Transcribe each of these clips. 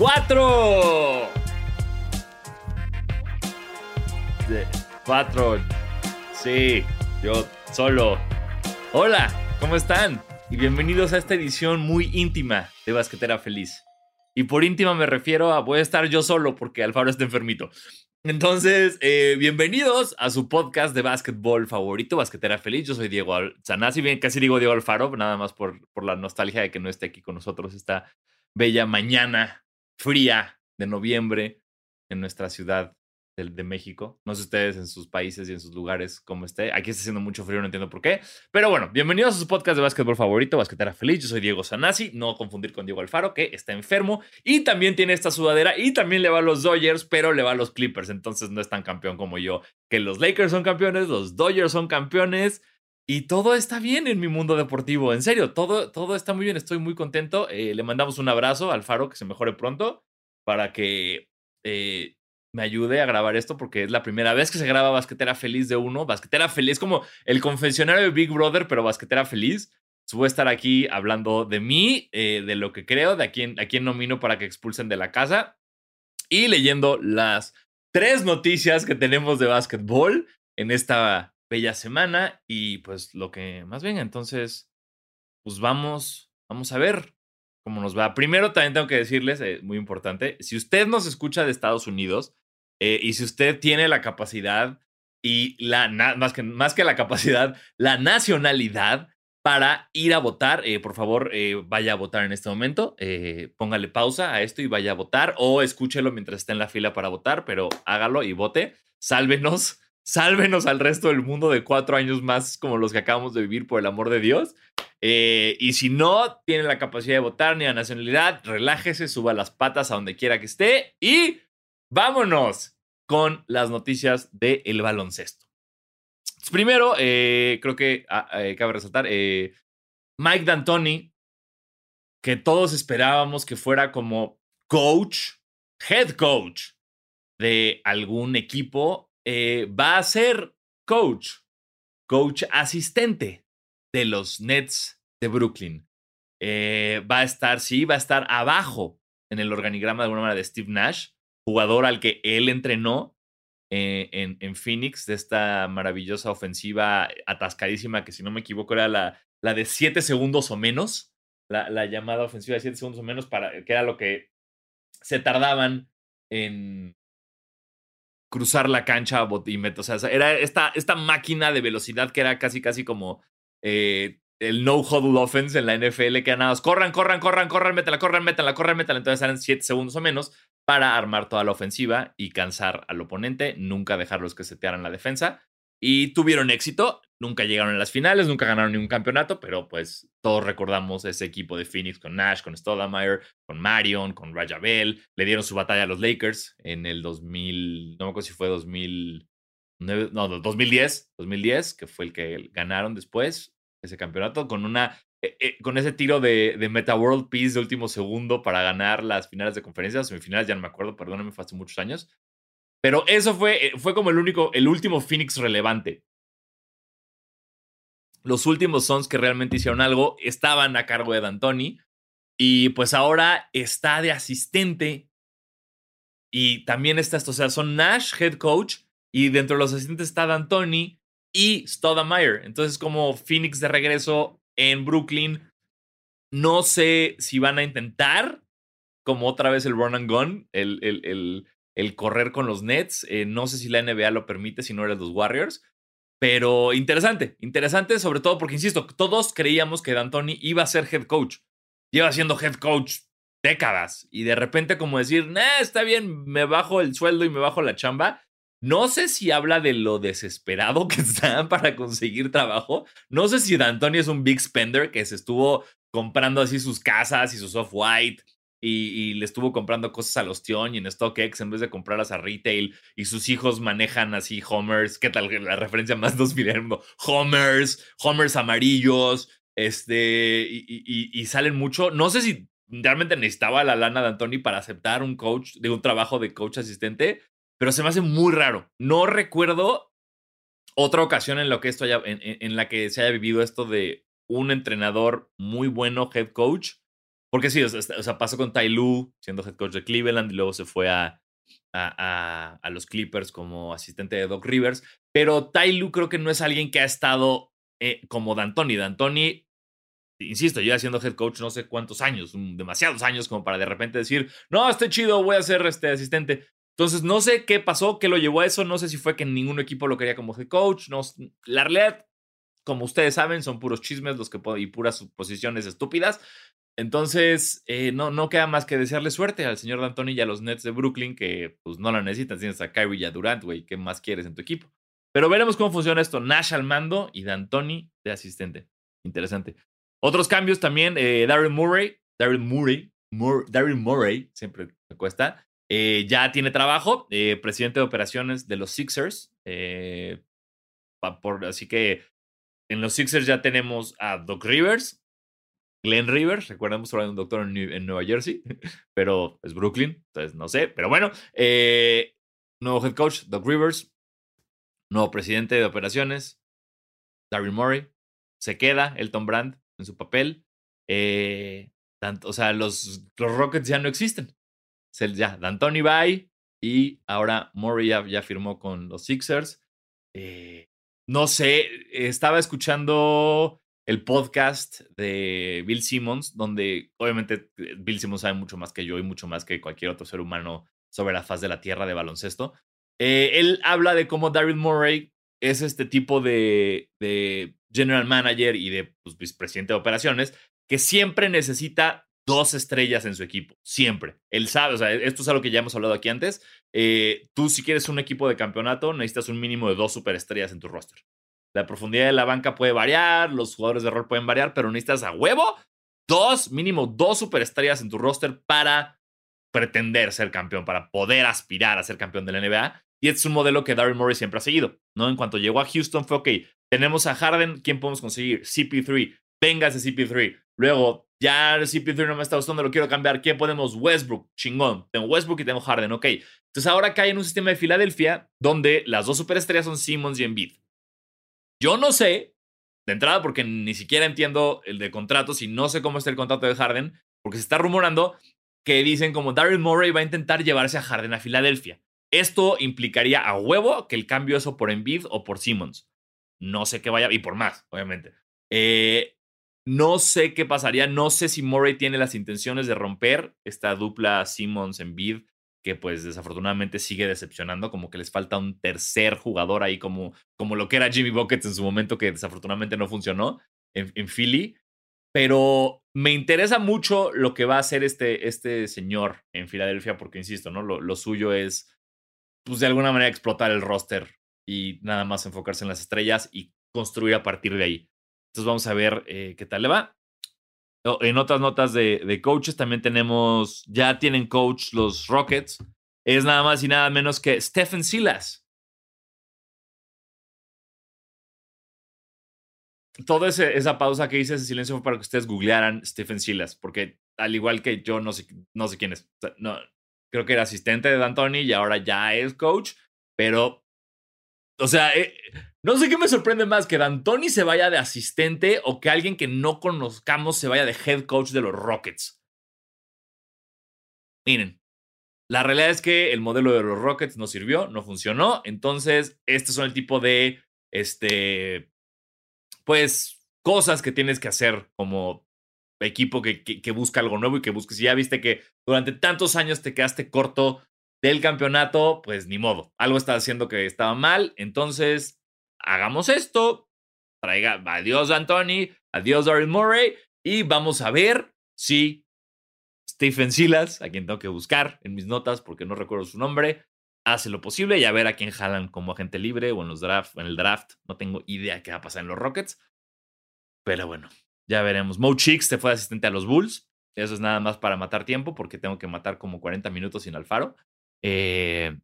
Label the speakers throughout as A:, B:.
A: 4. 4. Sí, yo solo. Hola, ¿cómo están? Y bienvenidos a esta edición muy íntima de Basquetera Feliz. Y por íntima me refiero a voy a estar yo solo porque Alfaro está enfermito. Entonces, eh, bienvenidos a su podcast de básquetbol favorito, Basquetera Feliz. Yo soy Diego Sanasi, bien, casi digo Diego Alfaro, nada más por, por la nostalgia de que no esté aquí con nosotros esta bella mañana fría de noviembre en nuestra ciudad de, de México. No sé ustedes en sus países y en sus lugares cómo esté. Aquí está haciendo mucho frío, no entiendo por qué. Pero bueno, bienvenidos a su podcast de básquetbol favorito, Basquetera Feliz. Yo soy Diego Sanasi, no confundir con Diego Alfaro, que está enfermo y también tiene esta sudadera y también le va a los Dodgers, pero le va a los Clippers. Entonces no es tan campeón como yo. Que los Lakers son campeones, los Dodgers son campeones. Y todo está bien en mi mundo deportivo. En serio, todo, todo está muy bien. Estoy muy contento. Eh, le mandamos un abrazo al Faro, que se mejore pronto, para que eh, me ayude a grabar esto, porque es la primera vez que se graba Basquetera Feliz de uno. Basquetera Feliz, como el confesionario de Big Brother, pero Basquetera Feliz. Voy a estar aquí hablando de mí, eh, de lo que creo, de a quién, a quién nomino para que expulsen de la casa y leyendo las tres noticias que tenemos de básquetbol en esta bella semana y pues lo que más venga. Entonces, pues vamos, vamos a ver cómo nos va. Primero también tengo que decirles, eh, muy importante, si usted nos escucha de Estados Unidos eh, y si usted tiene la capacidad y la, más, que, más que la capacidad, la nacionalidad para ir a votar, eh, por favor, eh, vaya a votar en este momento. póngale pausa a esto y vaya a votar o escúchelo mientras está en la fila para votar, pero hágalo y vote. Sálvenos, sálvenos al resto del mundo de cuatro años más como los que acabamos de vivir, por el amor de Dios. Eh, y si no tiene la capacidad de votar ni la nacionalidad, relájese, suba las patas a donde quiera que esté y vámonos con las noticias del baloncesto. Primero, eh, creo que ah, eh, cabe resaltar, Mike D'Antoni, que todos esperábamos que fuera como coach, head coach de algún equipo, eh, va a ser coach, coach asistente de los Nets de Brooklyn. Eh, va a estar, sí, va a estar abajo en el organigrama de alguna manera de Steve Nash, jugador al que él entrenó eh, en, en Phoenix, de esta maravillosa ofensiva atascadísima, que si no me equivoco era la, la de 7 segundos o menos, la, la llamada ofensiva de 7 segundos o menos, para, que era lo que se tardaban en cruzar la cancha y met- O sea, era esta, esta máquina de velocidad que era casi, casi como eh, el no huddle offense en la NFL, que nada más corran, corran, corran, corran, métela, corran, métela, corran, métela. Entonces eran 7 segundos o menos para armar toda la ofensiva y cansar al oponente, nunca dejarlos que setearan la defensa. Y tuvieron éxito, nunca llegaron a las finales, nunca ganaron ningún campeonato, pero pues todos recordamos ese equipo de Phoenix con Nash, con Stoudemire, con Marion, con Raja Bell. Le dieron su batalla a los Lakers en el 2000, no me acuerdo si fue 2009, no, 2010, 2010, que fue el que ganaron después ese campeonato con una eh, eh, con ese tiro de, de Meta World Peace de último segundo para ganar las finales de conferencia, semifinales, ya no me acuerdo, perdóname, fue hace muchos años. Pero eso fue, eh, fue como el único, el último Phoenix relevante. Los últimos Suns que realmente hicieron algo estaban a cargo de D'Antoni y pues ahora está de asistente y también está esto, o sea, son Nash, head coach, y dentro de los asistentes está D'Antoni y Stoudemire. Entonces, como Phoenix de regreso en Brooklyn, no sé si van a intentar, como otra vez el run and gun, el, el, el, correr con los Nets. Eh, no sé si la NBA lo permite, si no eres los Warriors. Pero interesante, interesante, sobre todo porque, insisto, todos creíamos que D'Antoni iba a ser head coach. Lleva siendo head coach décadas. Y de repente, como decir, nah, está bien, me bajo el sueldo y me bajo la chamba. No sé si habla de lo desesperado que está para conseguir trabajo. No sé si D'Antoni es un big spender que se estuvo comprando así sus casas y su soft y, le estuvo comprando cosas a los Tion y en StockX en vez de comprarlas a retail y sus hijos manejan así Homers, ¿qué tal la referencia más dos mundo? Homers, Homers amarillos, este, y, salen mucho. No sé si realmente necesitaba la lana de Antoni para aceptar un coach, de un trabajo de coach asistente, pero se me hace muy raro. No recuerdo otra ocasión en, lo que esto haya, en, la que se haya vivido esto de un entrenador muy bueno, head coach. Porque sí, o sea, pasó con Ty Lue siendo head coach de Cleveland y luego se fue a, a, los Clippers como asistente de Doc Rivers. Pero Ty Lue creo que no es alguien que ha estado eh, como D'Antoni. D'Antoni insisto, yo siendo head coach no sé cuántos años, demasiados años como para de repente decir, no, estoy chido, voy a ser este asistente. Entonces, no sé qué pasó, qué lo llevó a eso, no sé si fue que ningún equipo lo quería como head coach, no, la realidad, como ustedes saben, son puros chismes los que y puras suposiciones estúpidas. Entonces, eh, no, no queda más que desearle suerte al señor D'Antoni y a los Nets de Brooklyn, que pues no la necesitan, tienes a Kyrie y a Durant, güey, ¿qué más quieres en tu equipo? Pero veremos cómo funciona esto. Nash al mando y D'Antoni de asistente. Interesante. Otros cambios también, eh, Murray, Daryl Murray, Daryl Murray, siempre me cuesta, eh, ya tiene trabajo, eh, presidente de operaciones de los Sixers. Por, así que en los Sixers ya tenemos a Doc Rivers, Glenn Rivers, recuerden, de un doctor en, Nueva Jersey, pero es Brooklyn, entonces no sé, pero bueno, nuevo head coach, Doc Rivers, nuevo presidente de operaciones, Daryl Murray, se queda Elton Brand, en su papel. Eh, o sea, los, los Rockets ya no existen. Ya, D'Antoni bye y ahora Murray ya, firmó con los Sixers. Eh, no sé, estaba escuchando el podcast de Bill Simmons, donde obviamente eh, Bill Simmons sabe mucho más que yo y mucho más que cualquier otro ser humano sobre la faz de la tierra de baloncesto. él habla de cómo Daryl Murray es este tipo de, general manager y de pues, vicepresidente de operaciones que siempre necesita dos estrellas en su equipo, siempre. Él sabe, o sea, esto es algo que ya hemos hablado aquí antes. Eh, tú si quieres un equipo de campeonato necesitas un mínimo de dos superestrellas en tu roster. La profundidad de la banca puede variar, los jugadores de rol pueden variar, pero necesitas a huevo dos, mínimo dos superestrellas en tu roster para pretender ser campeón, para poder aspirar a ser campeón de la NBA. Y es un modelo que Darryl Morey siempre ha seguido, ¿no? En cuanto llegó a Houston fue, ok, tenemos a Harden, ¿quién podemos conseguir? CP3, venga ese CP3. Luego, ya el CP3 no me está gustando, lo quiero cambiar. ¿Quién podemos? Westbrook, chingón. Tengo Westbrook y tengo Harden, ok. Entonces ahora cae en un sistema de Filadelfia donde las dos superestrellas son Simmons y Embiid. Yo no sé, de entrada, porque ni siquiera entiendo el de contratos y no sé cómo está el contrato de Harden, porque se está rumorando que dicen como Daryl Morey va a intentar llevarse a Harden a Filadelfia. Esto implicaría a huevo que el cambio eso por Embiid o por Simmons. No sé qué vaya, y por más, obviamente. Eh, no sé qué pasaría, no sé si Murray tiene las intenciones de romper esta dupla Simmons-Embiid, que pues desafortunadamente sigue decepcionando, como que les falta un tercer jugador ahí, como, como lo que era Jimmy Buckets en su momento, que desafortunadamente no funcionó en, Philly. Pero me interesa mucho lo que va a hacer este, este señor en Filadelfia, porque insisto, ¿no? Lo, suyo es pues de alguna manera explotar el roster y nada más enfocarse en las estrellas y construir a partir de ahí. Entonces vamos a ver eh, qué tal le va. En otras notas de, coaches también tenemos, ya tienen coach los Rockets. Es nada más y nada menos que Stephen Silas. Toda esa pausa que hice, ese silencio fue para que ustedes googlearan Stephen Silas, porque al igual que yo no sé, no sé quién es. no, creo que era asistente de D'Antoni y ahora ya es coach, pero, o sea, eh, no sé qué me sorprende más, que D'Antoni se vaya de asistente o que alguien que no conozcamos se vaya de head coach de los Rockets. Miren, la realidad es que el modelo de los Rockets no sirvió, no funcionó, entonces, estos son el tipo de, este, pues, cosas que tienes que hacer como equipo que, que, busca algo nuevo y que busque. Si ya viste que durante tantos años te quedaste corto del campeonato, pues ni modo. Algo está haciendo que estaba mal. Entonces, hagamos esto. Traiga, adiós Anthony, adiós Daryl Murray. Y vamos a ver si Stephen Silas, a quien tengo que buscar en mis notas porque no recuerdo su nombre, hace lo posible y a ver a quién jalan como agente libre o en los draft, en el draft. No tengo idea qué va a pasar en los Rockets. Pero bueno, ya veremos. Mo Chicks se fue asistente a los Bulls. Eso es nada más para matar tiempo, porque tengo que matar como 40 minutos sin Alfaro. Eh,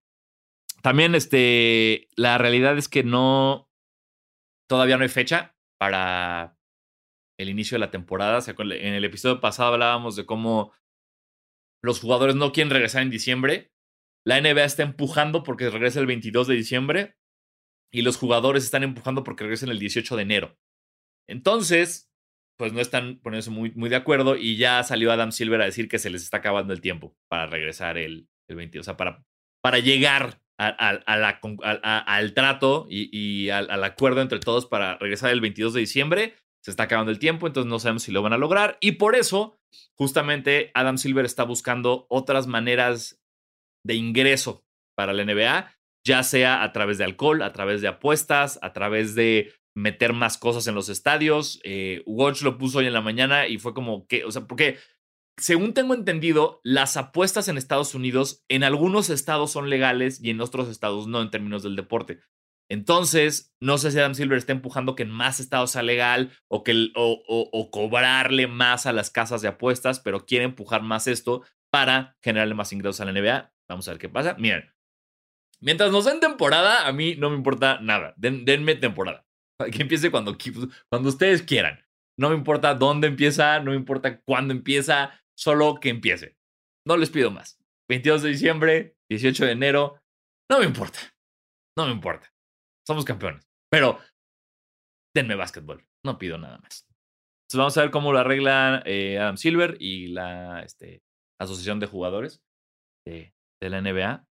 A: también, este, la realidad es que no. Todavía no hay fecha para el inicio de la temporada. en el episodio pasado hablábamos de cómo los jugadores no quieren regresar en diciembre. La NBA está empujando porque regresa el 22 de diciembre y los jugadores están empujando porque regresen el 18 de enero. Entonces, pues no están poniéndose muy, muy de acuerdo y ya salió Adam Silver a decir que se les está acabando el tiempo para regresar el, el 22, o sea, para, para llegar al trato y, al, al, acuerdo entre todos para regresar el 22 de diciembre. Se está acabando el tiempo, entonces no sabemos si lo van a lograr. Y por eso, justamente, Adam Silver está buscando otras maneras de ingreso para la NBA, ya sea a través de alcohol, a través de apuestas, a través de meter más cosas en los estadios. Eh, Watch lo puso hoy en la mañana y fue como que, o sea, porque según tengo entendido, las apuestas en Estados Unidos en algunos estados son legales y en otros estados no en términos del deporte. Entonces, no sé si Adam Silver está empujando que en más estados sea legal o, que, o, o, cobrarle más a las casas de apuestas, pero quiere empujar más esto para generarle más ingresos a la NBA. Vamos a ver qué pasa. Miren, mientras nos den temporada, a mí no me importa nada. denme temporada. Que empiece cuando, cuando ustedes quieran. No me importa dónde empieza, no me importa cuándo empieza, solo que empiece. No les pido más. 22 de diciembre, 18 de enero, no me importa. No me importa. Somos campeones. Pero denme básquetbol. No pido nada más. Entonces vamos a ver cómo lo arregla eh, Adam Silver y la este, Asociación de Jugadores de, de la NBA.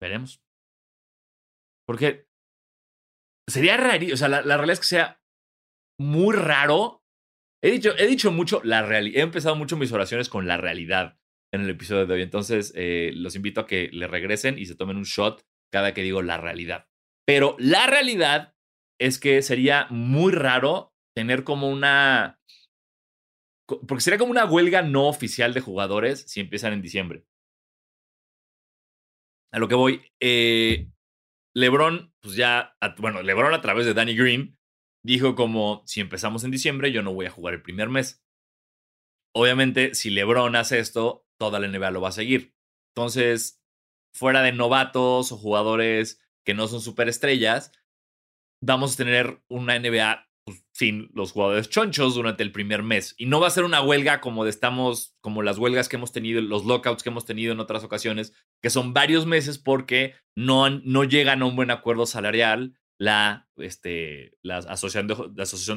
A: Veremos. Porque sería raro, o sea, la, realidad es que sea muy raro. He dicho, he dicho mucho la realidad, he empezado mucho mis oraciones con la realidad en el episodio de hoy. Entonces, eh, los invito a que le regresen y se tomen un shot cada que digo la realidad. Pero la realidad es que sería muy raro tener como una... Porque sería como una huelga no oficial de jugadores si empiezan en diciembre. A lo que voy, eh, LeBron, pues ya, bueno, LeBron a través de Danny Green dijo como, si empezamos en diciembre, yo no voy a jugar el primer mes. Obviamente, si LeBron hace esto, toda la NBA lo va a seguir. Entonces, fuera de novatos o jugadores que no son superestrellas, vamos a tener una NBA pues, sin los jugadores chonchos durante el primer mes. Y no va a ser una huelga como de estamos, como las huelgas que hemos tenido, los lockouts que hemos tenido en otras ocasiones, que son varios meses porque no, no llegan a un buen acuerdo salarial la, este, la, asociación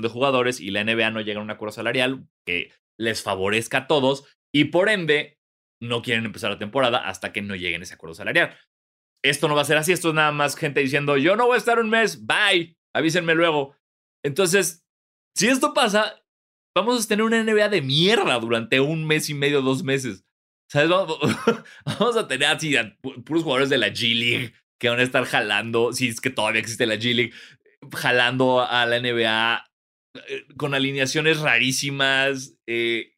A: de, jugadores y la NBA no llega a un acuerdo salarial que les favorezca a todos y por ende no quieren empezar la temporada hasta que no lleguen a ese acuerdo salarial. Esto no va a ser así, esto es nada más gente diciendo, yo no voy a estar un mes, bye, avísenme luego. Entonces, si esto pasa, vamos a tener una NBA de mierda durante un mes y medio, dos meses. ¿Sabes? Vamos, a tener así puros jugadores de la G League que van a estar jalando, si es que todavía existe la G League, jalando a la NBA eh, con alineaciones rarísimas, eh,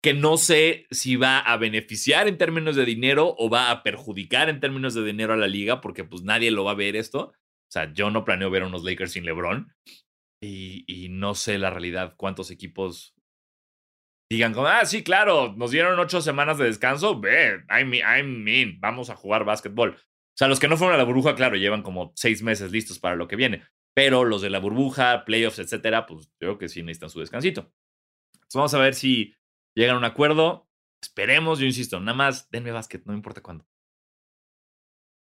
A: que no sé si va a beneficiar en términos de dinero o va a perjudicar en términos de dinero a la liga, porque pues nadie lo va a ver esto. O sea, yo no planeo ver a unos Lakers sin LeBron. Y, no sé la realidad cuántos equipos digan como, ah, sí, claro, nos dieron ocho semanas de descanso, ve, I mean, I vamos a jugar básquetbol. Sea, los que no fueron a la burbuja, claro, llevan como seis meses listos para lo que viene. Pero los de la burbuja, playoffs, etcétera, pues yo creo que sí necesitan su descansito. Entonces vamos a ver si llegan a un acuerdo. Esperemos, yo insisto, nada más denme básquet, no importa cuándo.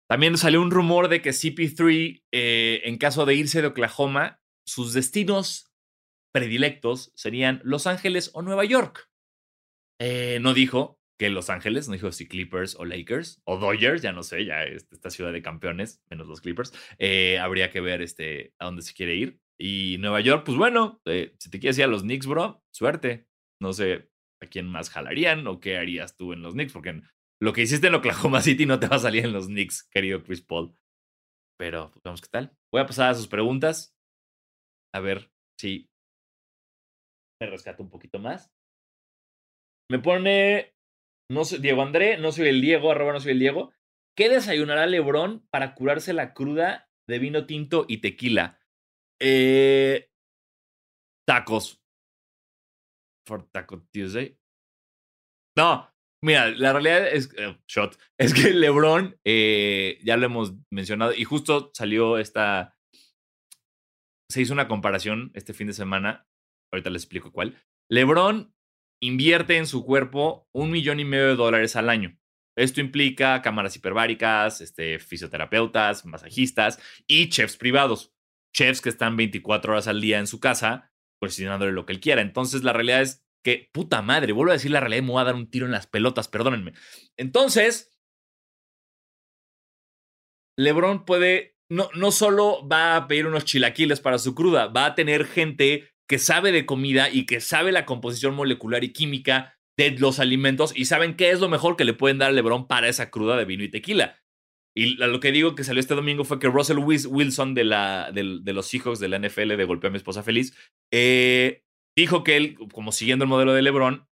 A: También salió un rumor de que CP3, eh, en caso de irse de Oklahoma, sus destinos predilectos serían Los Ángeles o Nueva York. Eh, no dijo que Los Ángeles, no dijo si Clippers o Lakers o Dodgers, ya no sé, ya esta ciudad de campeones, menos los Clippers. Eh, habría que ver este, a dónde se quiere ir. Y Nueva York, pues bueno, si te quieres ir a los Knicks, bro, suerte. No sé a quién más jalarían o qué harías tú en los Knicks, porque lo que hiciste en Oklahoma City no te va a salir en los Knicks, querido Chris Paul. Pero pues, vemos qué tal. Voy a pasar a sus preguntas. A ver si me rescato un poquito más. Me pone no Diego André, no soy el Diego, arroba no soy el Diego. ¿Qué desayunará Lebrón para curarse la cruda de vino tinto y tequila? Eh, tacos. For Taco Tuesday. No, mira, la realidad es, eh, shot, es que LeBron, eh, ya lo hemos mencionado, y justo salió esta, se hizo una comparación este fin de semana, ahorita les explico cuál. LeBron invierte en su cuerpo un millón y medio de dólares al año. Esto implica cámaras hiperbáricas, este, fisioterapeutas, masajistas y chefs privados. Chefs que están 24 horas al día en su casa, cocinándole lo que él quiera. Entonces, la realidad es que, puta madre, vuelvo a decir la realidad, me voy a dar un tiro en las pelotas, perdónenme. Entonces, LeBron puede, no, no solo va a pedir unos chilaquiles para su cruda, va a tener gente que sabe de comida y que sabe la composición molecular y química de los alimentos y saben qué es lo mejor que le pueden dar a LeBron para esa cruda de vino y tequila. Y lo que digo que salió este domingo fue que Russell Wilson de, la, de, los hijos de la NFL de Golpea a mi esposa feliz, eh, dijo que él, como siguiendo el modelo de LeBron,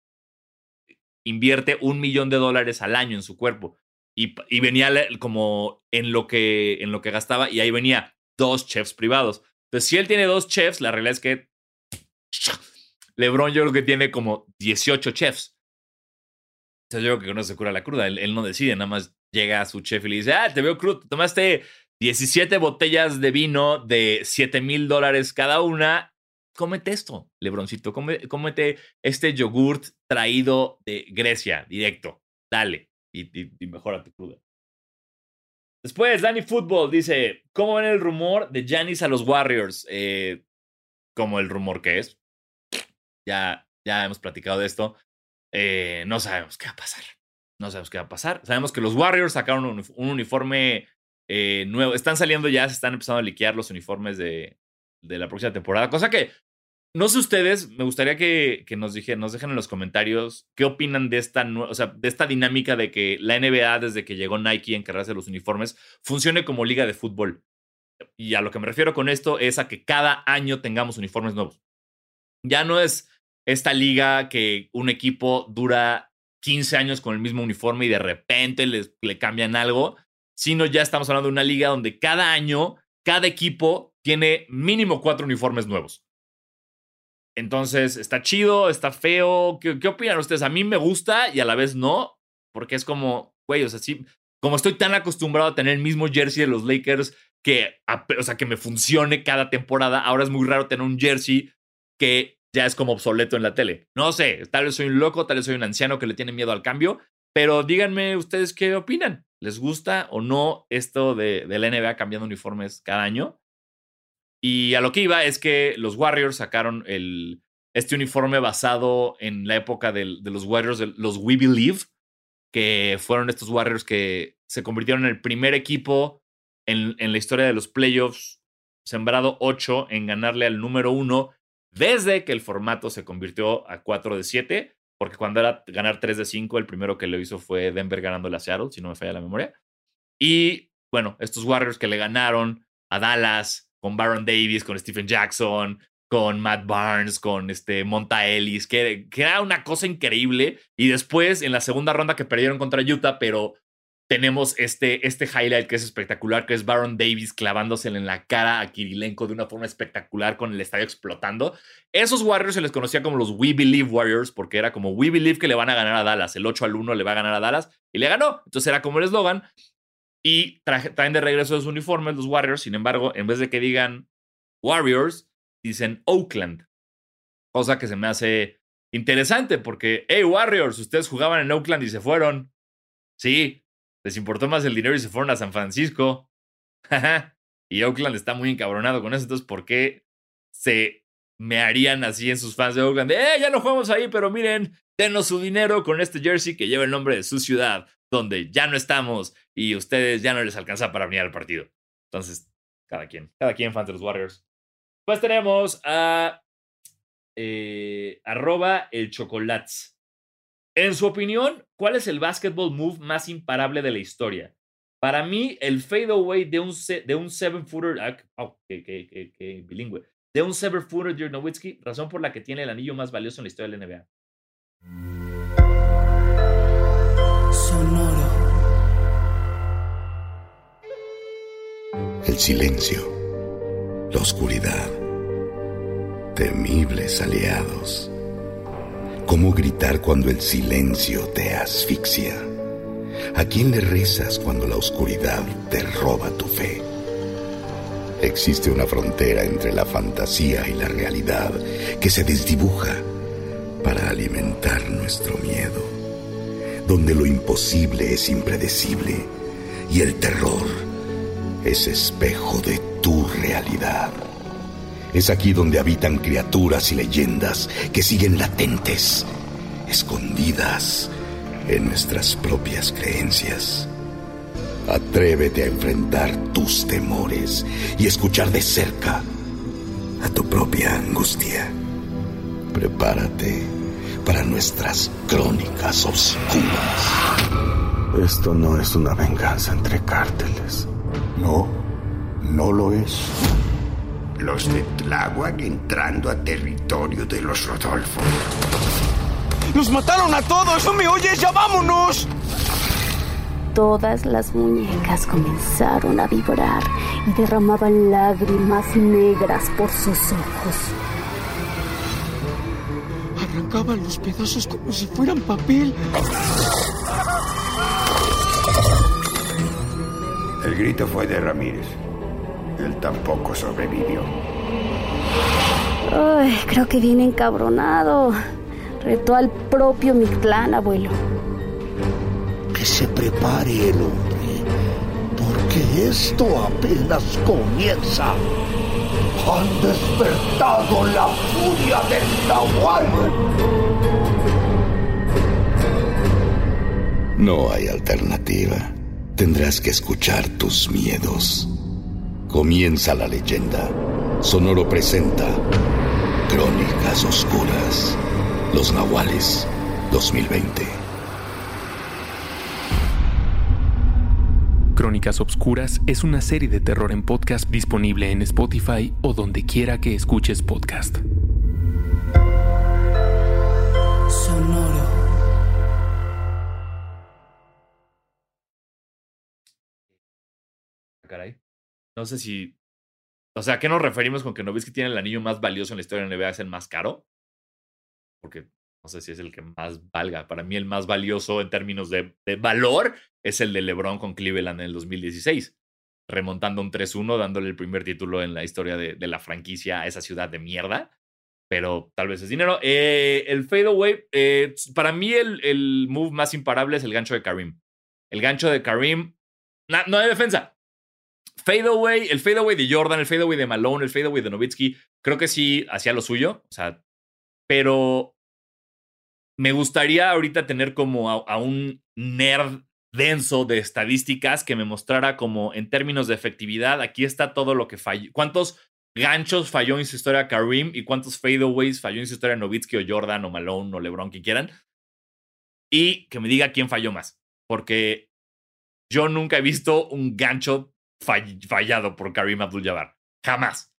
A: invierte un millón de dólares al año en su cuerpo. Y, y, venía como en lo, que, en lo que gastaba y ahí venía dos chefs privados. Entonces, si él tiene dos chefs, la realidad es que LeBron yo creo que tiene como 18 chefs. Entonces yo creo que no se cura la cruda. Él, no decide, nada más llega a su chef y le dice, ah, te veo crudo, tomaste 17 botellas de vino de 7 mil dólares cada una. Cómete esto, Lebroncito, cómete este yogurt traído de Grecia, directo. Dale y, mejora tu cruda. Después, Danny Football dice, ¿cómo ven el rumor de Janis a los Warriors? Eh, como el rumor que es. Ya, ya hemos platicado de esto. Eh, no sabemos qué va a pasar. No sabemos qué va a pasar. Sabemos que los Warriors sacaron un, uniforme eh, nuevo. Están saliendo ya, se están empezando a liquear los uniformes de, de la próxima temporada. Cosa que, no sé ustedes, me gustaría que, que nos, dije, nos dejen en los comentarios qué opinan de esta, o sea, de esta dinámica de que la NBA, desde que llegó Nike a encargarse de los uniformes, funcione como liga de fútbol. Y a lo que me refiero con esto es a que cada año tengamos uniformes nuevos. Ya no es esta liga que un equipo dura 15 años con el mismo uniforme y de repente les, le cambian algo, sino ya estamos hablando de una liga donde cada año, cada equipo tiene mínimo cuatro uniformes nuevos. Entonces, está chido, está feo. ¿Qué, ¿Qué, opinan ustedes? A mí me gusta y a la vez no, porque es como, güey, o sea, como estoy tan acostumbrado a tener el mismo jersey de los Lakers que, o sea, que me funcione cada temporada. Ahora es muy raro tener un jersey que ya es como obsoleto en la tele. No sé, tal vez soy un loco, tal vez soy un anciano que le tiene miedo al cambio, pero díganme ustedes qué opinan. ¿Les gusta o no esto de, de la NBA cambiando uniformes cada año? Y a lo que iba es que los Warriors sacaron el, este uniforme basado en la época de, de los Warriors, de los We Believe, que fueron estos Warriors que se convirtieron en el primer equipo en, la historia de los playoffs, sembrado 8 en ganarle al número 1 desde que el formato se convirtió a 4 de 7, porque cuando era ganar 3 de 5, el primero que lo hizo fue Denver ganando a Seattle, si no me falla la memoria. Y bueno, estos Warriors que le ganaron a Dallas, con Baron Davis, con Stephen Jackson, con Matt Barnes, con este Monta Ellis, que, que, era una cosa increíble. Y después, en la segunda ronda que perdieron contra Utah, pero tenemos este, este highlight que es espectacular, que es Baron Davis clavándosele en la cara a Kirilenko de una forma espectacular con el estadio explotando. Esos Warriors se les conocía como los We Believe Warriors porque era como We Believe que le van a ganar a Dallas, el 8 al 1 le va a ganar a Dallas y le ganó. Entonces era como el eslogan y traen de regreso los uniformes los Warriors, sin embargo, en vez de que digan Warriors, dicen Oakland. Cosa que se me hace interesante porque, hey Warriors, ustedes jugaban en Oakland y se fueron. Sí, les importó más el dinero y se fueron a San Francisco. y Oakland está muy encabronado con eso. Entonces, ¿por qué se me harían así en sus fans de Oakland? eh, ya no jugamos ahí, pero miren, denos su dinero con este jersey que lleva el nombre de su ciudad, donde ya no estamos y ustedes ya no les alcanza para venir al partido. Entonces, cada quien, cada quien fan de los Warriors. Pues tenemos a eh, arroba el chocolats. En su opinión, ¿cuál es el basketball move más imparable de la historia? Para mí, el fadeaway de un, de un seven footer, ah, oh, que, bilingüe, de un seven footer de Nowitzki, razón por la que tiene el anillo más valioso en la historia de la NBA.
B: Sonoro. El silencio, la oscuridad, temibles aliados. ¿Cómo gritar cuando el silencio te asfixia? ¿A quién le rezas cuando la oscuridad te roba tu fe? Existe una frontera entre la fantasía y la realidad que se desdibuja para alimentar nuestro miedo, donde lo imposible es impredecible y el terror es espejo de tu realidad. Es aquí donde habitan criaturas y leyendas que siguen latentes, escondidas en nuestras propias creencias. Atrévete a enfrentar tus temores y escuchar de cerca a tu propia angustia. Prepárate para nuestras crónicas oscuras.
C: Esto no es una venganza entre cárteles.
B: No, no lo es.
D: Los de Tláhuac entrando a territorio de los Rodolfo.
C: ¡Nos mataron a todos! ¡No me oyes! ¡Ya vámonos!
E: Todas las muñecas comenzaron a vibrar y derramaban lágrimas negras por sus ojos.
C: Arrancaban los pedazos como si fueran papel.
D: El grito fue de Ramírez. Él tampoco sobrevivió.
E: Ay, creo que viene encabronado. Retó al propio Mictlán, abuelo.
F: Que se prepare el hombre, porque esto apenas comienza. Han despertado la furia del Nahual.
B: No hay alternativa. Tendrás que escuchar tus miedos. Comienza la leyenda. Sonoro presenta Crónicas Oscuras. Los Nahuales 2020.
G: Crónicas Obscuras es una serie de terror en podcast disponible en Spotify o donde quiera que escuches podcast.
B: Sonoro.
A: No sé si. O sea, ¿a qué nos referimos con que Nowitzki tiene el anillo más valioso en la historia de NBA? ¿Es el más caro? Porque no sé si es el que más valga. Para mí, el más valioso en términos de, valor es el de LeBron con Cleveland en el 2016, remontando un 3-1, dándole el primer título en la historia de, la franquicia a esa ciudad de mierda. Pero tal vez es dinero. Eh, el fadeaway, eh, para mí, el, el move más imparable es el gancho de Karim. El gancho de Karim, no hay defensa fadeaway, el fadeaway de Jordan, el fadeaway de Malone, el fadeaway de Nowitzki, creo que sí hacía lo suyo, o sea, pero me gustaría ahorita tener como a, un nerd denso de estadísticas que me mostrara como en términos de efectividad, aquí está todo lo que falló, cuántos ganchos falló en su historia Karim y cuántos fadeaways falló en su historia Nowitzki o Jordan o Malone o LeBron, quien quieran, y que me diga quién falló más, porque yo nunca he visto un gancho fallado por Karim Abdul-Jabbar. Jamás.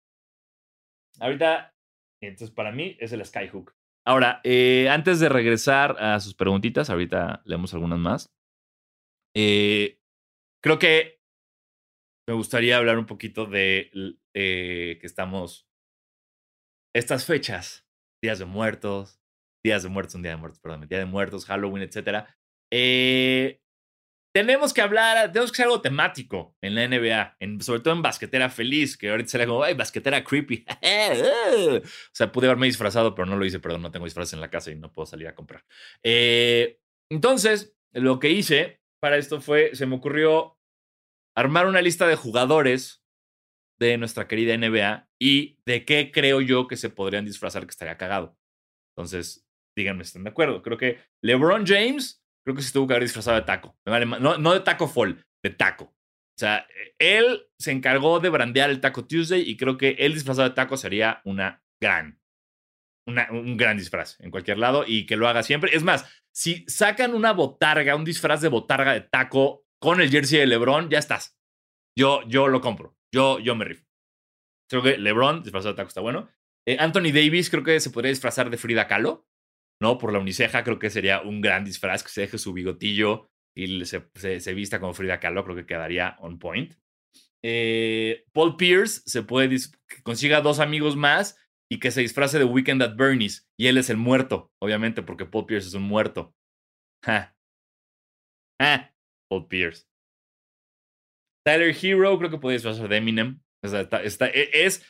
A: Ahorita, entonces para mí es el Skyhook. Ahora, eh, antes de regresar a sus preguntitas, ahorita leemos algunas más. Eh, creo que me gustaría hablar un poquito de eh, que estamos. Estas fechas, días de muertos, días de muertos, un día de muertos, perdón, día de muertos, Halloween, etcétera. Eh, tenemos que hablar, tenemos que hacer algo temático en la NBA, en, sobre todo en basquetera feliz, que ahorita será como, ay, basquetera creepy. o sea, pude haberme disfrazado, pero no lo hice, perdón, no tengo disfraz en la casa y no puedo salir a comprar. Eh, entonces, lo que hice para esto fue, se me ocurrió armar una lista de jugadores de nuestra querida NBA y de qué creo yo que se podrían disfrazar que estaría cagado. Entonces, díganme, ¿están de acuerdo? Creo que LeBron James creo que se tuvo que haber disfrazado de taco. No, no de taco fall, de taco. O sea, él se encargó de brandear el Taco Tuesday y creo que él disfrazado de taco sería una gran, una, un gran disfraz en cualquier lado y que lo haga siempre. Es más, si sacan una botarga, un disfraz de botarga de taco con el jersey de LeBron, ya estás. Yo, yo lo compro. Yo, yo me rifo. Creo que LeBron disfrazado de taco está bueno. Eh, Anthony Davis creo que se podría disfrazar de Frida Kahlo. ¿No? Por la uniceja creo que sería un gran disfraz que se deje su bigotillo y se, se, vista como Frida Kahlo, creo que quedaría on point. Eh, Paul Pierce se puede que consiga dos amigos más y que se disfrace de Weekend at Bernie's. Y él es el muerto, obviamente, porque Paul Pierce es un muerto. Ja. Ja. Paul Pierce. Tyler Hero, creo que puede disfrazar de Eminem. E, es.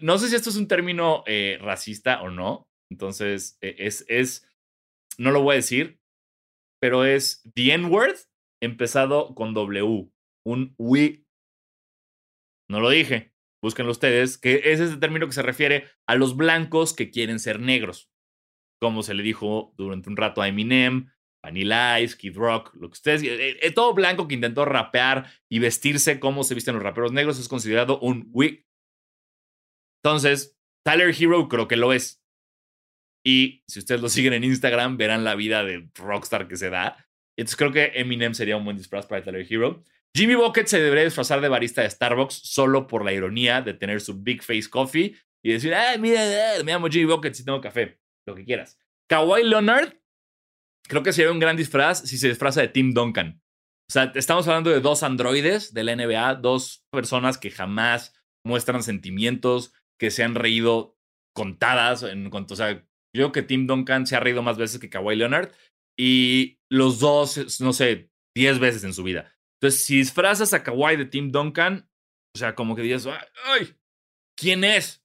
A: No sé si esto es un término eh, racista o no. Entonces, e, es, es. No lo voy a decir, pero es The N-word empezado con W. Un we. No lo dije. Búsquenlo ustedes, que es ese término que se refiere a los blancos que quieren ser negros. Como se le dijo durante un rato a Eminem, Vanilla Ice, Kid Rock, lo que ustedes. Eh, eh, todo blanco que intentó rapear y vestirse como se visten los raperos negros es considerado un we. Entonces, Tyler Hero creo que lo es. Y si ustedes lo siguen en Instagram, verán la vida de rockstar que se da. Entonces creo que Eminem sería un buen disfraz para Tyler Hero. Jimmy Bucket se debería disfrazar de barista de Starbucks solo por la ironía de tener su Big Face Coffee y decir, ah, mira, me llamo Jimmy Bucket si tengo café, lo que quieras. Kawhi Leonard, creo que sería un gran disfraz si se disfraza de Tim Duncan. O sea, estamos hablando de dos androides de la NBA, dos personas que jamás muestran sentimientos, que se han reído contadas en cuanto, o creo que Tim Duncan se ha reído más veces que Kawhi Leonard y los dos, no sé, 10 veces en su vida. Entonces, si disfrazas a Kawhi de Tim Duncan, o sea, como que dices, ¡ay! ¿Quién es?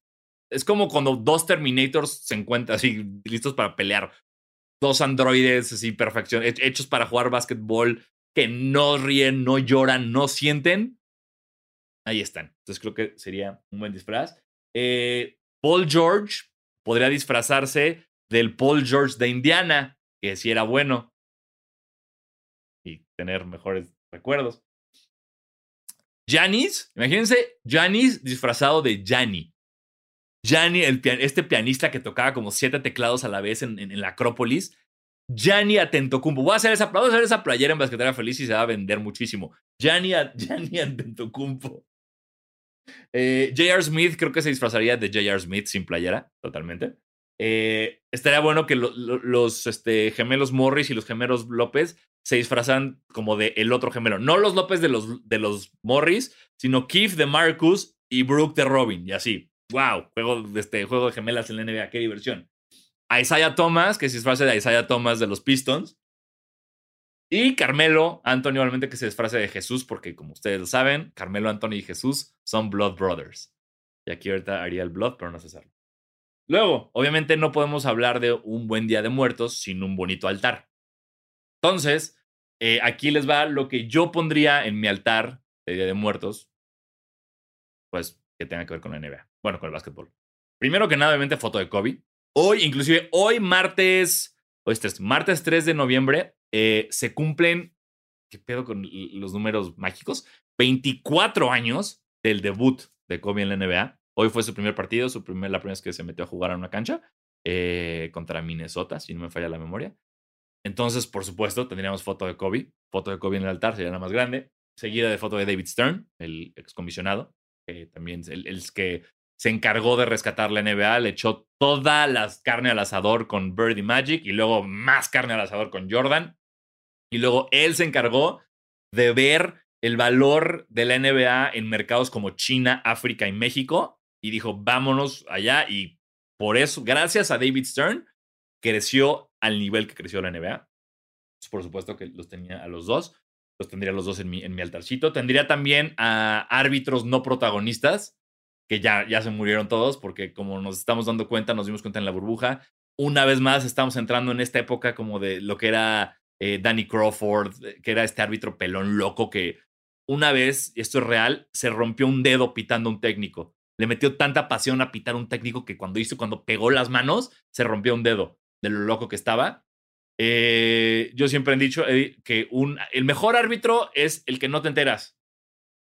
A: Es como cuando dos Terminators se encuentran así, listos para pelear. Dos androides así, perfección, hechos para jugar básquetbol, que no ríen, no lloran, no sienten. Ahí están. Entonces creo que sería un buen disfraz. Eh, Paul George podría disfrazarse del Paul George de Indiana, que sí era bueno. Y tener mejores recuerdos. Janis, imagínense, Janis disfrazado de Jani. Jani, el este pianista que tocaba como siete teclados a la vez en, la Acrópolis. Jani Atentocumpo. Voy a hacer esa, voy a hacer esa playera en Basquetera Feliz y se va a vender muchísimo. Jani, Atentocumpo. Eh, J.R. Smith creo que se disfrazaría de J.R. Smith sin playera, totalmente. Eh, estaría bueno que los este, gemelos Morris y los gemelos López se disfrazan como de el otro gemelo. No los López de los, de los Morris, sino Keith de Marcus y Brooke de Robin. Y así. ¡Wow! Juego de, este, juego de gemelas en la NBA. ¡Qué diversión! Isaiah Thomas, que se disfrace de Isaiah Thomas de los Pistons. Y Carmelo, Antonio, igualmente que se disfrace de Jesús, porque como ustedes lo saben, Carmelo, Antonio y Jesús son Blood Brothers. Y aquí ahorita haría el Blood, pero no sé hacerlo. Luego, obviamente no podemos hablar de un buen día de muertos sin un bonito altar. Entonces, eh, aquí les va lo que yo pondría en mi altar de Día de Muertos, pues que tenga que ver con la NBA. Bueno, con el básquetbol. Primero que nada, obviamente, foto de Kobe. Hoy, inclusive hoy, martes, hoy es martes 3 de noviembre, eh, se cumplen, ¿qué pedo con los números mágicos? 24 años del debut de Kobe en la NBA. Hoy fue su primer partido, su primer, la primera vez que se metió a jugar a una cancha eh, contra Minnesota, si no me falla la memoria. Entonces, por supuesto, tendríamos foto de Kobe, foto de Kobe en el altar, sería la más grande, seguida de foto de David Stern, el excomisionado, que también el, el que se encargó de rescatar la NBA, le echó toda la carne al asador con Birdie Magic y luego más carne al asador con Jordan. Y luego él se encargó de ver el valor de la NBA en mercados como China, África y México y dijo, vámonos allá. Y por eso, gracias a David Stern, creció al nivel que creció la NBA. Por supuesto que los tenía a los dos. Los tendría los dos en mi, en mi altarcito. Tendría también a árbitros no protagonistas, que ya, ya se murieron todos, porque como nos estamos dando cuenta, nos dimos cuenta en la burbuja. Una vez más estamos entrando en esta época como de lo que era eh, Danny Crawford, que era este árbitro pelón loco que una vez, esto es real, se rompió un dedo pitando un técnico. Le metió tanta pasión a pitar un técnico que cuando hizo, cuando pegó las manos, se rompió un dedo de lo loco que estaba. Eh, yo siempre he dicho que un, el mejor árbitro es el que no te enteras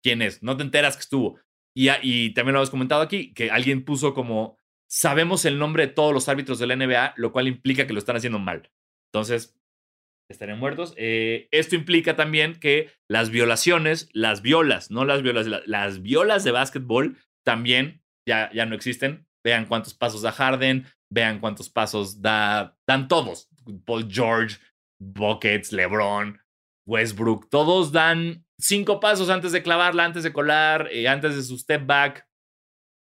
A: quién es, no te enteras que estuvo. Y, y también lo has comentado aquí, que alguien puso como, sabemos el nombre de todos los árbitros de la NBA, lo cual implica que lo están haciendo mal. Entonces, estarían muertos. Eh, esto implica también que las violaciones, las violas, no las violas, las violas de básquetbol también ya, ya no existen. Vean cuántos pasos da Harden, vean cuántos pasos da, dan todos. Paul George, Buckets, LeBron. Westbrook. Todos dan cinco pasos antes de clavarla, antes de colar, eh, antes de su step back.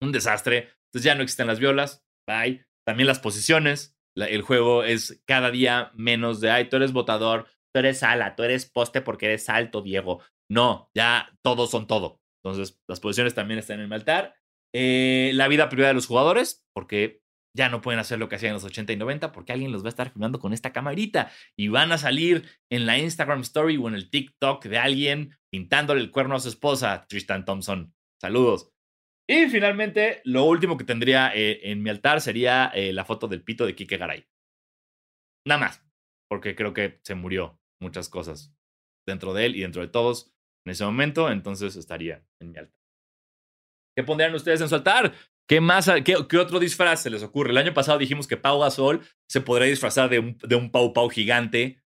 A: Un desastre. Entonces ya no existen las violas. Bye. También las posiciones. El juego es cada día menos de, ay, tú eres votador, tú eres ala, tú eres poste porque eres alto, Diego. No, ya todos son todo. Entonces las posiciones también están en el altar. Eh, la vida privada de los jugadores, porque ya no pueden hacer lo que hacían en los 80 y 90 porque alguien los va a estar filmando con esta camarita y van a salir en la Instagram Story o en el TikTok de alguien pintándole el cuerno a su esposa, Tristan Thompson. Saludos. Y finalmente, lo último que tendría eh, en mi altar sería eh, la foto del pito de Kike Garay. Nada más, porque creo que se murió muchas cosas dentro de él y dentro de todos en ese momento, entonces estaría en mi altar. ¿Qué pondrían ustedes en su altar? ¿Qué más? Qué, otro disfraz se les ocurre? El año pasado dijimos que Pau Gasol se podría disfrazar de un, de un Pau Pau gigante,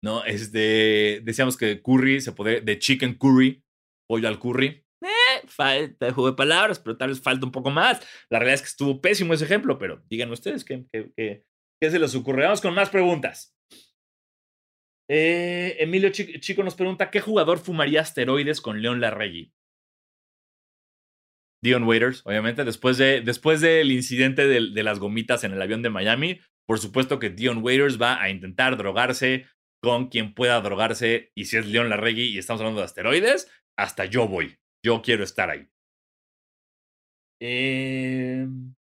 A: ¿no? Este, decíamos que Curry se podría, de Chicken Curry, pollo al curry. Falta de juego de palabras, pero tal vez falta un poco más. La realidad es que estuvo pésimo ese ejemplo, pero díganme ustedes qué, qué, qué, se les ocurre. Vamos con más preguntas. Eh, Emilio Chico nos pregunta: ¿Qué jugador fumaría asteroides con León Larregui? Dion Waiters, obviamente, después, de, después del incidente de, las gomitas en el avión de Miami, por supuesto que Dion Waiters va a intentar drogarse con quien pueda drogarse. Y si es Leon Larregui y estamos hablando de asteroides, hasta yo voy. Yo quiero estar ahí. Em,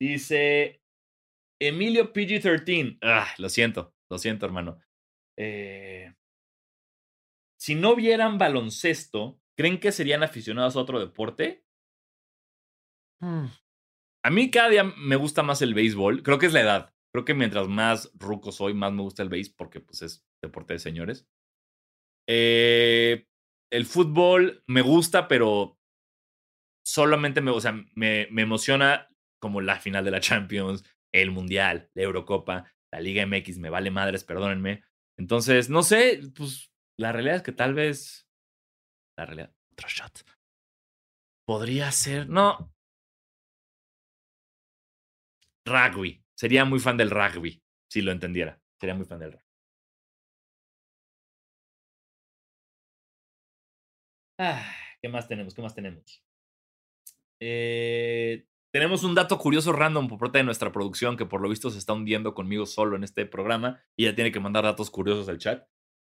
A: dice Emilio PG-13. Ah, lo siento, lo siento, hermano. Eh, si no vieran baloncesto, ¿Creen que serían aficionados a otro deporte? Mm. A mí cada día me gusta más el béisbol. Creo que es la edad. Creo que mientras más ruco soy, más me gusta el béis porque pues, es deporte de señores. Eh, el fútbol me gusta, pero solamente me, o sea, me, me emociona como la final de la Champions, el Mundial, la Eurocopa, la Liga MX, me vale madres, perdónenme. Entonces, no sé, pues la realidad es que tal vez la realidad. Otro shot. Podría ser. No. Rugby. Sería muy fan del rugby. Si lo entendiera. Sería muy fan del rugby. Ah, ¿Qué más tenemos? ¿Qué más tenemos? Eh, tenemos un dato curioso random por parte de nuestra producción que por lo visto se está hundiendo conmigo solo en este programa y ya tiene que mandar datos curiosos al chat.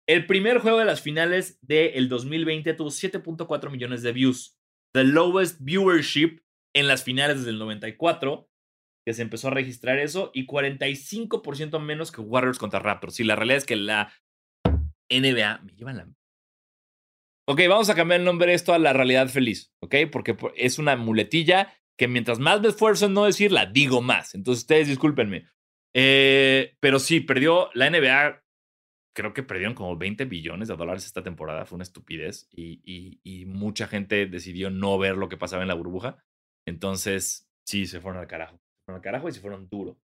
A: El primer juego de las finales del 2020 tuvo 7.4 millones de views. The lowest viewership en las finales desde el 94, que se empezó a registrar eso, y 45% menos que Warriors contra Raptors. Y la realidad es que la NBA me lleva la... Ok, vamos a cambiar el nombre de esto a la realidad feliz, ¿ok? Porque es una muletilla que mientras más me esfuerzo en no decirla, digo más. Entonces ustedes discúlpenme. Eh, pero sí, perdió la NBA creo que perdieron como 20 billones de dólares esta temporada. Fue una estupidez. Y, mucha gente decidió no ver lo que pasaba en la burbuja. Entonces, sí, se fueron al carajo. Se fueron al carajo y se fueron duro.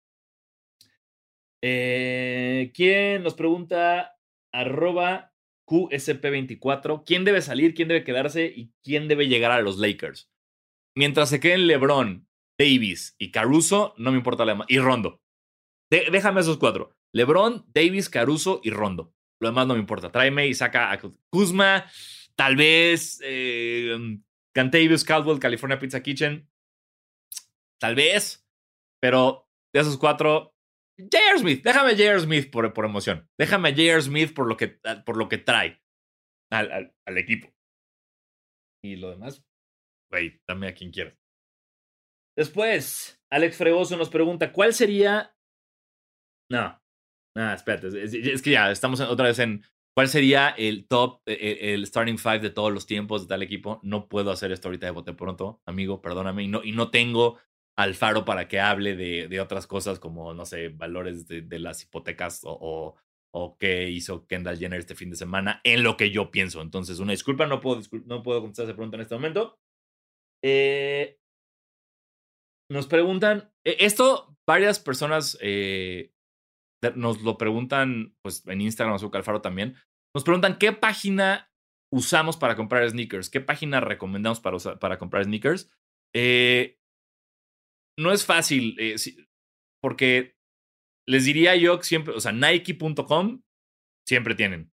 A: Eh, ¿Quién nos pregunta? Arroba QSP24. ¿Quién debe salir? ¿Quién debe quedarse? ¿Y quién debe llegar a los Lakers? Mientras se queden LeBron, Davis y Caruso, no me importa la demás. Y Rondo. déjame esos cuatro. LeBron, Davis, Caruso y Rondo. Lo demás no me importa. Tráeme y saca a Kuzma, tal vez eh, Cantavius Caldwell, California Pizza Kitchen. Tal vez. Pero de esos cuatro, J.R. Smith. Déjame J.R. Smith por, por, emoción. Déjame J.R. Smith por lo que, por lo que trae al, al, equipo. Y lo demás, güey, dame a quien quieras. Después, Alex Fregoso nos pregunta, ¿cuál sería... No, Ah, espérate. Es, que ya estamos otra vez en. ¿Cuál sería el top, e, e, el, starting five de todos los tiempos de tal equipo? No puedo hacer esto ahorita de bote pronto, amigo, perdóname. Y no, y no tengo al faro para que hable de, de otras cosas como, no sé, valores de, las hipotecas o, o, qué hizo Kendall Jenner este fin de semana en lo que yo pienso. Entonces, una disculpa, no puedo, no puedo contestar esa pregunta en este momento. Eh, nos preguntan, e, esto varias personas eh, nos lo preguntan pues, en Instagram, Azúcar Alfaro también. Nos preguntan qué página usamos para comprar sneakers, qué página recomendamos para, para comprar sneakers. Eh, no es fácil, eh, porque les diría yo que siempre, o sea, Nike.com siempre tienen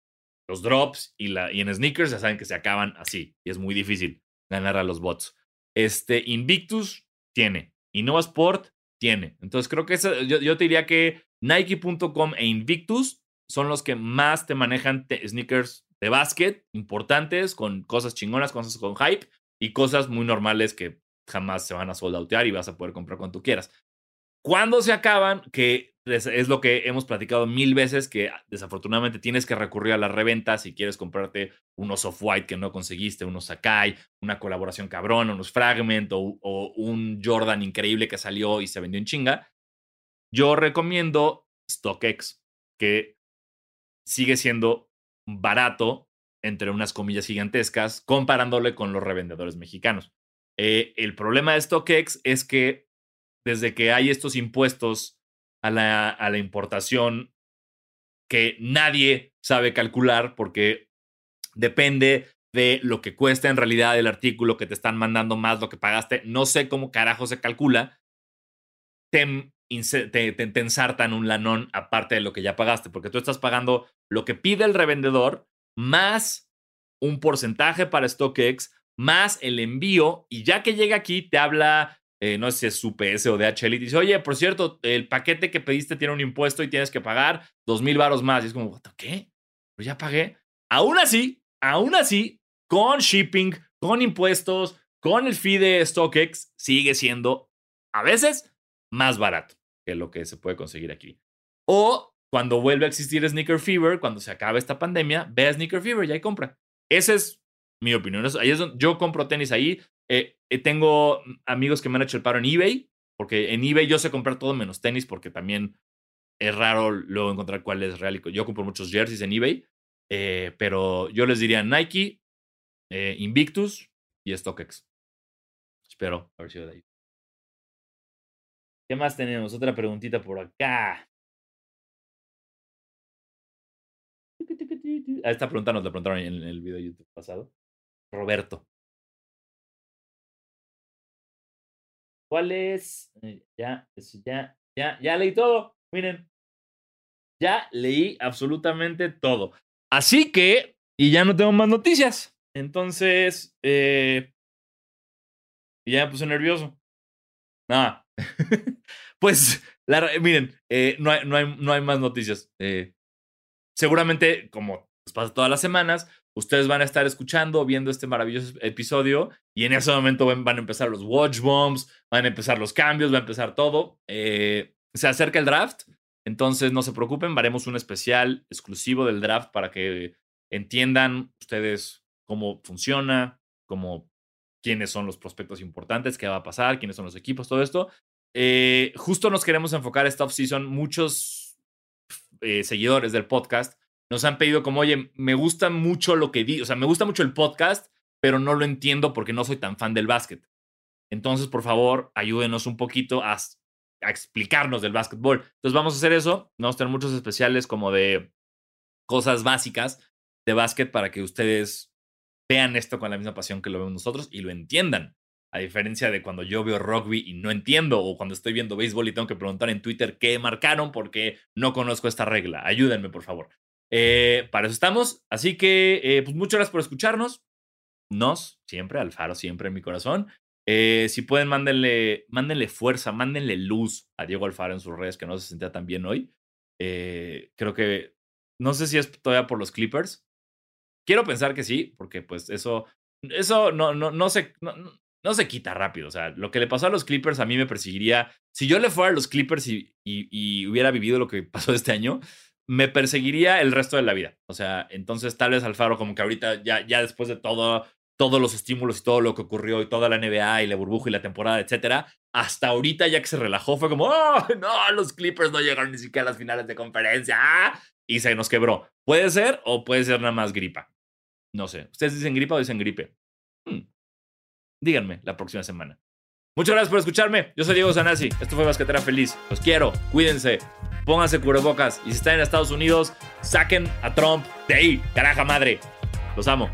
A: los drops y, la, y en sneakers ya saben que se acaban así y es muy difícil ganar a los bots. Este Invictus tiene, Innova Sport tiene. Entonces creo que yo, yo, te diría que Nike.com e Invictus son los que más te manejan sneakers de básquet importantes, con cosas chingonas, cosas con hype y cosas muy normales que jamás se van a soldautear y vas a poder comprar cuando tú quieras. Cuando se acaban, que es lo que hemos platicado mil veces, que desafortunadamente tienes que recurrir a la reventa si quieres comprarte unos off-white que no conseguiste, unos Sakai, una colaboración cabrón, unos Fragment o, o, un Jordan increíble que salió y se vendió en chinga. Yo recomiendo StockX, que sigue siendo barato, entre unas comillas gigantescas, comparándole con los revendedores mexicanos. Eh, el problema de StockX es que desde que hay estos impuestos a la, importación que nadie sabe calcular porque depende de lo que cuesta en realidad el artículo que te están mandando más lo que pagaste. No sé cómo carajo se calcula. Te, ensartan un lanón aparte de lo que ya pagaste, porque tú estás pagando lo que pide el revendedor más un porcentaje para StockX, más el envío, y ya que llega aquí te habla eh, no sé si es UPS o DHL, y dice, oye, por cierto, el paquete que pediste tiene un impuesto y tienes que pagar dos mil varos más. Y es como, ¿qué? Pues ya pagué. Aún así, aún así, con shipping, con impuestos, con el fee de StockX, sigue siendo a veces más barato que lo que se puede conseguir aquí. O cuando vuelve a existir Sneaker Fever, cuando se acabe esta pandemia, ve a Sneaker Fever y ahí compra. Esa es mi opinión. Ahí es yo compro tenis ahí. Eh, eh, tengo amigos que me han hecho el paro en eBay, porque en eBay yo sé comprar todo menos tenis, porque también es raro luego encontrar cuál es real. Yo compro muchos jerseys en eBay, eh, pero yo les diría Nike, Invictus y StockX. Espero haber sido de ahí. ¿Qué más tenemos? Otra preguntita por acá. esta pregunta nos la preguntaron en el video de YouTube pasado. Roberto. ¿Cuál es? Eh, ya, ya, ya, ya leí todo. Miren, ya leí absolutamente todo. Así que, y ya no tengo más noticias. Entonces, eh, ya me puse nervioso. Nada. pues, miren, eh, no, hay, no, hay, no, hay, más noticias. Eh, seguramente, como pasa todas las semanas, ustedes van a estar escuchando, viendo este maravilloso episodio y en ese momento van, a empezar los watch bombs, van a empezar los cambios, va a empezar todo. Eh, se acerca el draft, entonces no se preocupen, haremos un especial exclusivo del draft para que entiendan ustedes cómo funciona, cómo quiénes son los prospectos importantes, qué va a pasar, quiénes son los equipos, todo esto. Eh, justo nos queremos enfocar esta offseason. Muchos eh, seguidores del podcast nos han pedido como, oye, me gusta mucho lo que di, o sea, me gusta mucho el podcast, pero no lo entiendo porque no soy tan fan del básquet. Entonces, por favor, ayúdenos un poquito a, explicarnos del básquetbol. Entonces, vamos a hacer eso. Vamos a tener muchos especiales como de cosas básicas de básquet para que ustedes vean esto con la misma pasión que lo vemos nosotros y lo entiendan. A diferencia de cuando yo veo rugby y no entiendo, o cuando estoy viendo béisbol y tengo que preguntar en Twitter qué marcaron porque no conozco esta regla. Ayúdenme, por favor. Eh, para eso estamos. Así que, eh, pues muchas gracias por escucharnos. Nos, siempre, Alfaro, siempre en mi corazón. Eh, si pueden, mándenle, mándenle fuerza, mándenle luz a Diego Alfaro en sus redes, que no se sentía tan bien hoy. creo que, no sé si es todavía por los Clippers. Quiero pensar que sí, porque pues eso, eso no, no, no, se, no, se quita rápido. O sea, lo que le pasó a los Clippers a mí me perseguiría. Si yo le fuera a los Clippers y, y hubiera vivido lo que pasó este año, me perseguiría el resto de la vida. O sea, entonces tal vez Alfaro como que ahorita ya, ya después de todo, todos los estímulos y todo lo que ocurrió y toda la NBA y la burbuja y la temporada, etcétera, hasta ahorita ya que se relajó fue como, oh, no, los Clippers no llegaron ni siquiera a las finales de conferencia ¡ah! y se nos quebró. Puede ser o puede ser nada más gripa. No sé. ¿Ustedes dicen gripa o dicen gripe? Hmm. Díganme la próxima semana. Muchas gracias por escucharme. Yo soy Diego Sanasi. Esto fue Basquetera Feliz. Los quiero. Cuídense. Pónganse cubrebocas. Y si están en Estados Unidos, saquen a Trump de ahí. Caraja madre. Los amo.